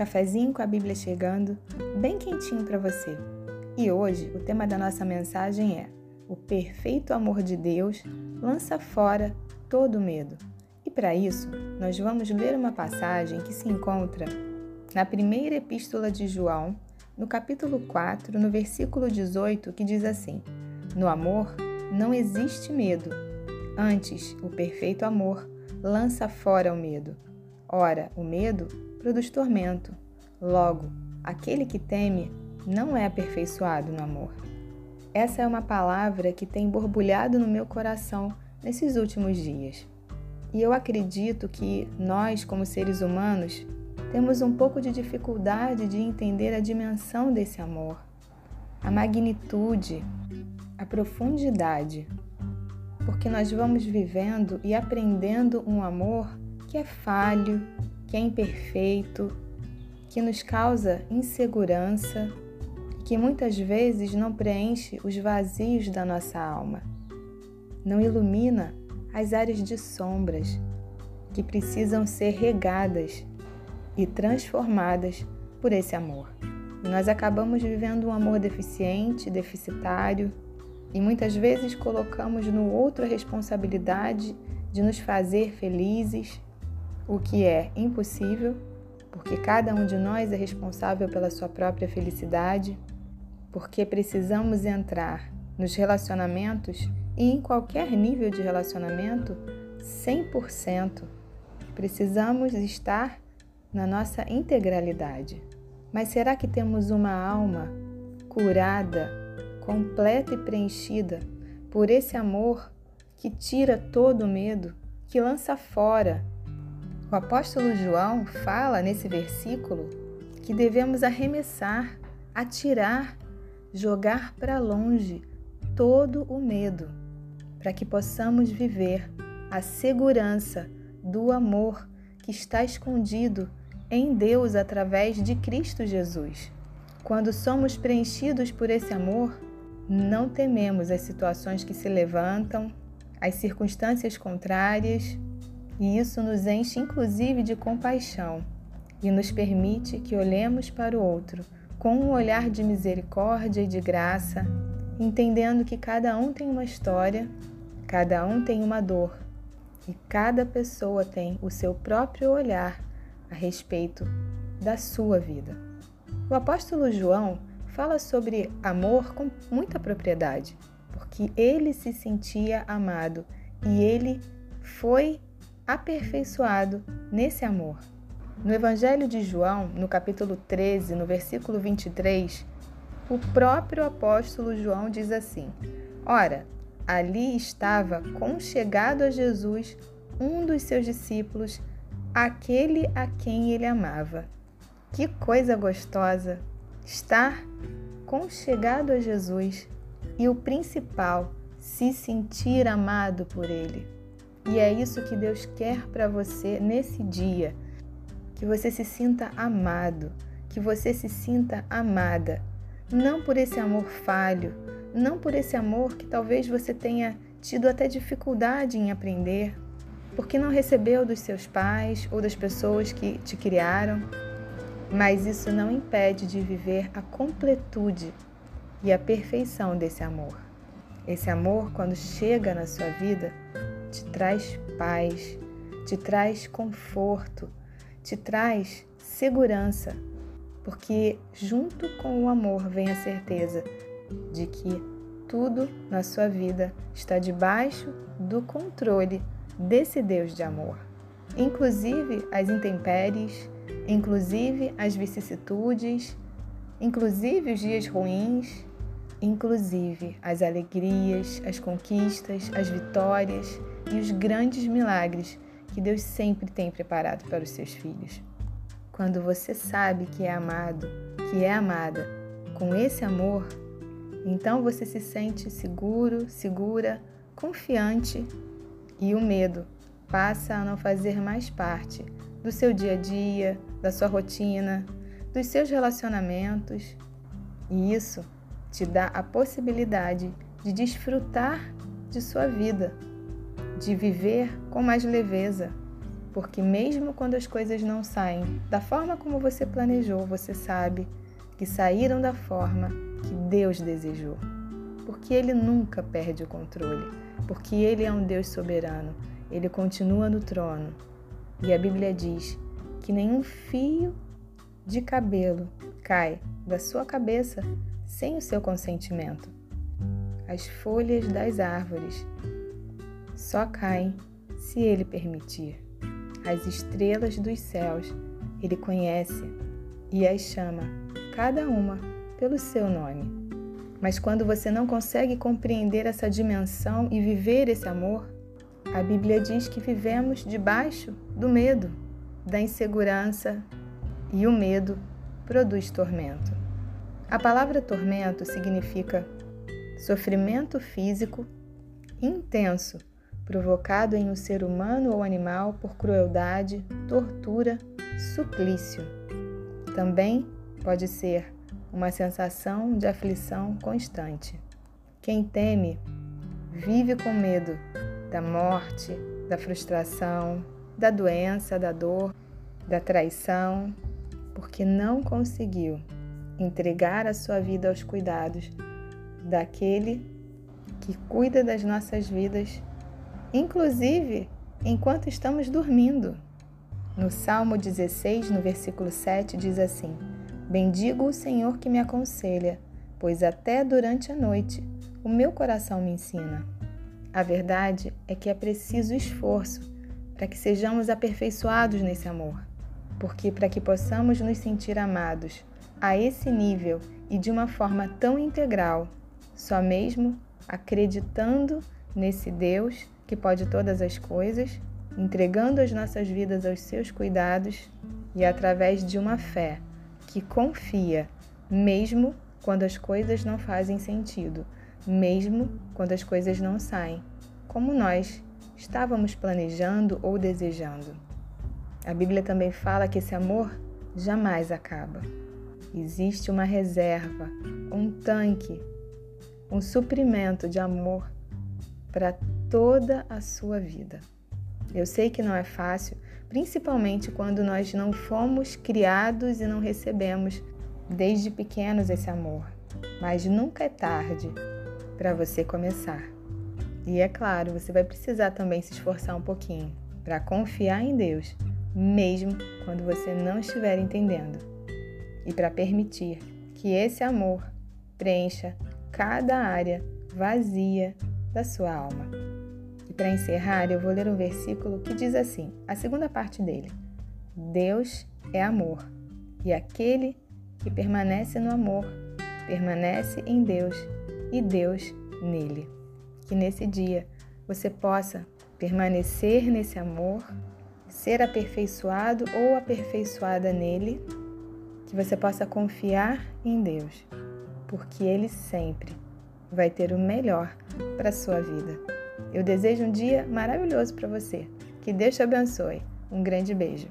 Cafezinho com a Bíblia chegando, bem quentinho para você. E hoje o tema da nossa mensagem é: O perfeito amor de Deus lança fora todo medo. E para isso, nós vamos ler uma passagem que se encontra na primeira epístola de João, no capítulo 4, no versículo 18, que diz assim: No amor não existe medo. Antes, o perfeito amor lança fora o medo. Ora, o medo produz tormento. Logo, aquele que teme não é aperfeiçoado no amor. Essa é uma palavra que tem borbulhado no meu coração nesses últimos dias. E eu acredito que nós, como seres humanos, temos um pouco de dificuldade de entender a dimensão desse amor, a magnitude, a profundidade, porque nós vamos vivendo e aprendendo um amor que é falho, que é imperfeito, que nos causa insegurança e que muitas vezes não preenche os vazios da nossa alma, não ilumina as áreas de sombras que precisam ser regadas e transformadas por esse amor. E nós acabamos vivendo um amor deficiente, deficitário, e muitas vezes colocamos no outro a responsabilidade de nos fazer felizes o que é impossível, porque cada um de nós é responsável pela sua própria felicidade, porque precisamos entrar nos relacionamentos e em qualquer nível de relacionamento 100%. Precisamos estar na nossa integralidade. Mas será que temos uma alma curada, completa e preenchida por esse amor que tira todo o medo, que lança fora o apóstolo João fala nesse versículo que devemos arremessar, atirar, jogar para longe todo o medo, para que possamos viver a segurança do amor que está escondido em Deus através de Cristo Jesus. Quando somos preenchidos por esse amor, não tememos as situações que se levantam, as circunstâncias contrárias, e isso nos enche inclusive de compaixão e nos permite que olhemos para o outro com um olhar de misericórdia e de graça, entendendo que cada um tem uma história, cada um tem uma dor e cada pessoa tem o seu próprio olhar a respeito da sua vida. O apóstolo João fala sobre amor com muita propriedade, porque ele se sentia amado e ele foi aperfeiçoado nesse amor. No Evangelho de João, no capítulo 13, no versículo 23, o próprio apóstolo João diz assim: Ora, ali estava conchegado a Jesus um dos seus discípulos, aquele a quem ele amava. Que coisa gostosa estar conchegado a Jesus e o principal, se sentir amado por ele. E é isso que Deus quer para você nesse dia. Que você se sinta amado, que você se sinta amada. Não por esse amor falho, não por esse amor que talvez você tenha tido até dificuldade em aprender, porque não recebeu dos seus pais ou das pessoas que te criaram. Mas isso não impede de viver a completude e a perfeição desse amor. Esse amor, quando chega na sua vida, te traz paz, te traz conforto, te traz segurança, porque junto com o amor vem a certeza de que tudo na sua vida está debaixo do controle desse Deus de amor, inclusive as intempéries, inclusive as vicissitudes, inclusive os dias ruins, inclusive as alegrias, as conquistas, as vitórias e os grandes milagres que Deus sempre tem preparado para os seus filhos. Quando você sabe que é amado, que é amada com esse amor, então você se sente seguro, segura, confiante e o medo passa a não fazer mais parte do seu dia a dia, da sua rotina, dos seus relacionamentos. E isso te dá a possibilidade de desfrutar de sua vida, de viver com mais leveza, porque mesmo quando as coisas não saem da forma como você planejou, você sabe que saíram da forma que Deus desejou. Porque Ele nunca perde o controle, porque Ele é um Deus soberano, Ele continua no trono. E a Bíblia diz que nenhum fio de cabelo cai da sua cabeça sem o seu consentimento. As folhas das árvores só caem se ele permitir. As estrelas dos céus ele conhece e as chama, cada uma pelo seu nome. Mas quando você não consegue compreender essa dimensão e viver esse amor, a Bíblia diz que vivemos debaixo do medo, da insegurança, e o medo produz tormento. A palavra tormento significa sofrimento físico intenso provocado em um ser humano ou animal por crueldade, tortura, suplício. Também pode ser uma sensação de aflição constante. Quem teme vive com medo da morte, da frustração, da doença, da dor, da traição, porque não conseguiu entregar a sua vida aos cuidados daquele que cuida das nossas vidas, inclusive enquanto estamos dormindo. No Salmo 16, no versículo 7, diz assim: Bendigo o Senhor que me aconselha, pois até durante a noite o meu coração me ensina. A verdade é que é preciso esforço para que sejamos aperfeiçoados nesse amor porque para que possamos nos sentir amados a esse nível e de uma forma tão integral, só mesmo acreditando nesse Deus que pode todas as coisas, entregando as nossas vidas aos seus cuidados e através de uma fé que confia, mesmo quando as coisas não fazem sentido, mesmo quando as coisas não saem, como nós estávamos planejando ou desejando. A Bíblia também fala que esse amor jamais acaba. Existe uma reserva, um tanque, um suprimento de amor para toda a sua vida. Eu sei que não é fácil, principalmente quando nós não fomos criados e não recebemos desde pequenos esse amor. Mas nunca é tarde para você começar. E é claro, você vai precisar também se esforçar um pouquinho para confiar em Deus mesmo quando você não estiver entendendo, e para permitir que esse amor preencha cada área vazia da sua alma. Para encerrar, eu vou ler um versículo que diz assim: a segunda parte dele. Deus é amor, e aquele que permanece no amor permanece em Deus e Deus nele. Que nesse dia você possa permanecer nesse amor ser aperfeiçoado ou aperfeiçoada nele, que você possa confiar em Deus, porque Ele sempre vai ter o melhor para sua vida. Eu desejo um dia maravilhoso para você. Que Deus te abençoe. Um grande beijo.